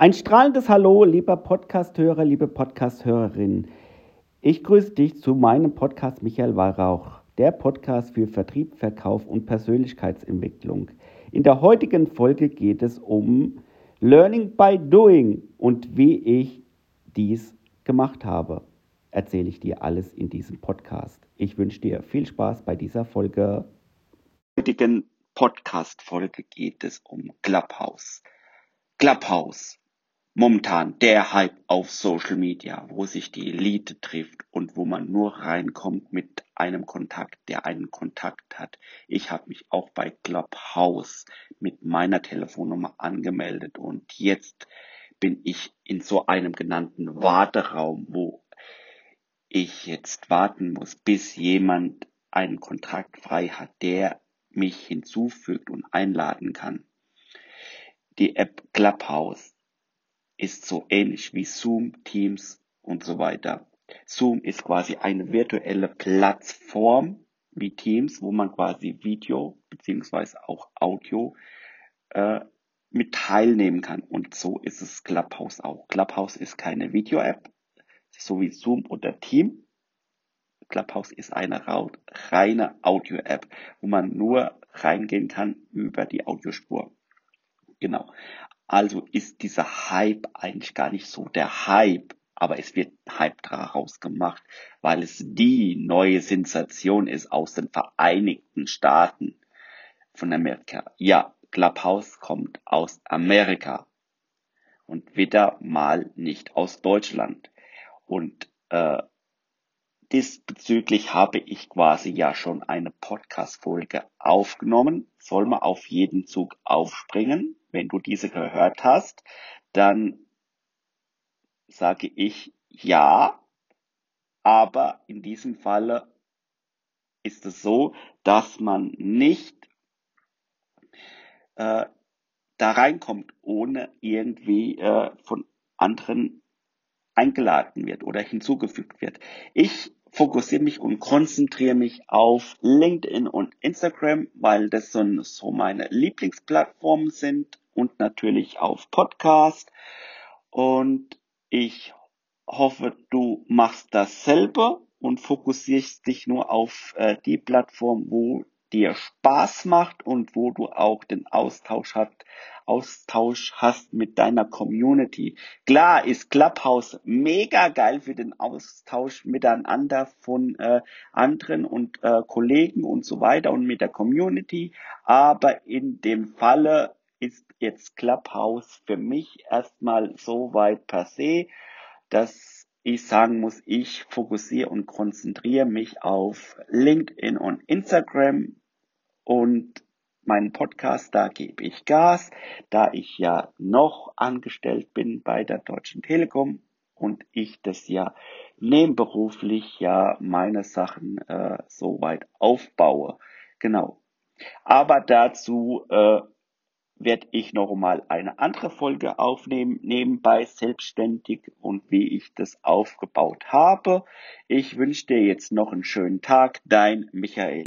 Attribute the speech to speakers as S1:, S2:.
S1: Ein strahlendes Hallo, lieber Podcasthörer, liebe Podcasthörerin. Ich grüße dich zu meinem Podcast Michael Weihrauch, der Podcast für Vertrieb, Verkauf und Persönlichkeitsentwicklung. In der heutigen Folge geht es um Learning by Doing und wie ich dies gemacht habe. Erzähle ich dir alles in diesem Podcast. Ich wünsche dir viel Spaß bei dieser Folge.
S2: In der heutigen Podcast-Folge geht es um Clubhouse. Clubhouse momentan der Hype auf Social Media, wo sich die Elite trifft und wo man nur reinkommt mit einem Kontakt, der einen Kontakt hat. Ich habe mich auch bei Clubhouse mit meiner Telefonnummer angemeldet und jetzt bin ich in so einem genannten Warteraum, wo ich jetzt warten muss, bis jemand einen Kontakt frei hat, der mich hinzufügt und einladen kann. Die App Clubhouse ist so ähnlich wie Zoom, Teams und so weiter. Zoom ist quasi eine virtuelle Plattform wie Teams, wo man quasi Video beziehungsweise auch Audio äh, mit teilnehmen kann. Und so ist es Clubhouse auch. Clubhouse ist keine Video-App, so wie Zoom oder Team. Clubhouse ist eine reine Audio-App, wo man nur reingehen kann über die Audiospur. Genau. Also ist dieser Hype eigentlich gar nicht so der Hype, aber es wird Hype daraus gemacht, weil es die neue Sensation ist aus den Vereinigten Staaten von Amerika. Ja, Clubhouse kommt aus Amerika und wieder mal nicht aus Deutschland. Und äh, diesbezüglich habe ich quasi ja schon eine Podcast-Folge aufgenommen. Soll man auf jeden Zug aufspringen? Wenn du diese gehört hast, dann sage ich ja, aber in diesem Falle ist es so, dass man nicht äh, da reinkommt, ohne irgendwie äh, von anderen eingeladen wird oder hinzugefügt wird. Ich fokussiere mich und konzentriere mich auf LinkedIn und Instagram, weil das so, so meine Lieblingsplattformen sind und natürlich auf Podcast. Und ich hoffe, du machst dasselbe und fokussierst dich nur auf äh, die Plattform, wo dir Spaß macht und wo du auch den Austausch hat, Austausch hast mit deiner Community. Klar ist Clubhouse mega geil für den Austausch miteinander von äh, anderen und äh, Kollegen und so weiter und mit der Community, aber in dem Falle ist jetzt Clubhouse für mich erstmal so weit passé, dass ich sagen muss, ich fokussiere und konzentriere mich auf LinkedIn und Instagram und meinen Podcast, da gebe ich Gas, da ich ja noch angestellt bin bei der Deutschen Telekom und ich das ja nebenberuflich ja meine Sachen äh, soweit aufbaue. Genau. Aber dazu äh, werde ich noch mal eine andere Folge aufnehmen, nebenbei selbstständig und wie ich das aufgebaut habe. Ich wünsche dir jetzt noch einen schönen Tag, dein Michael.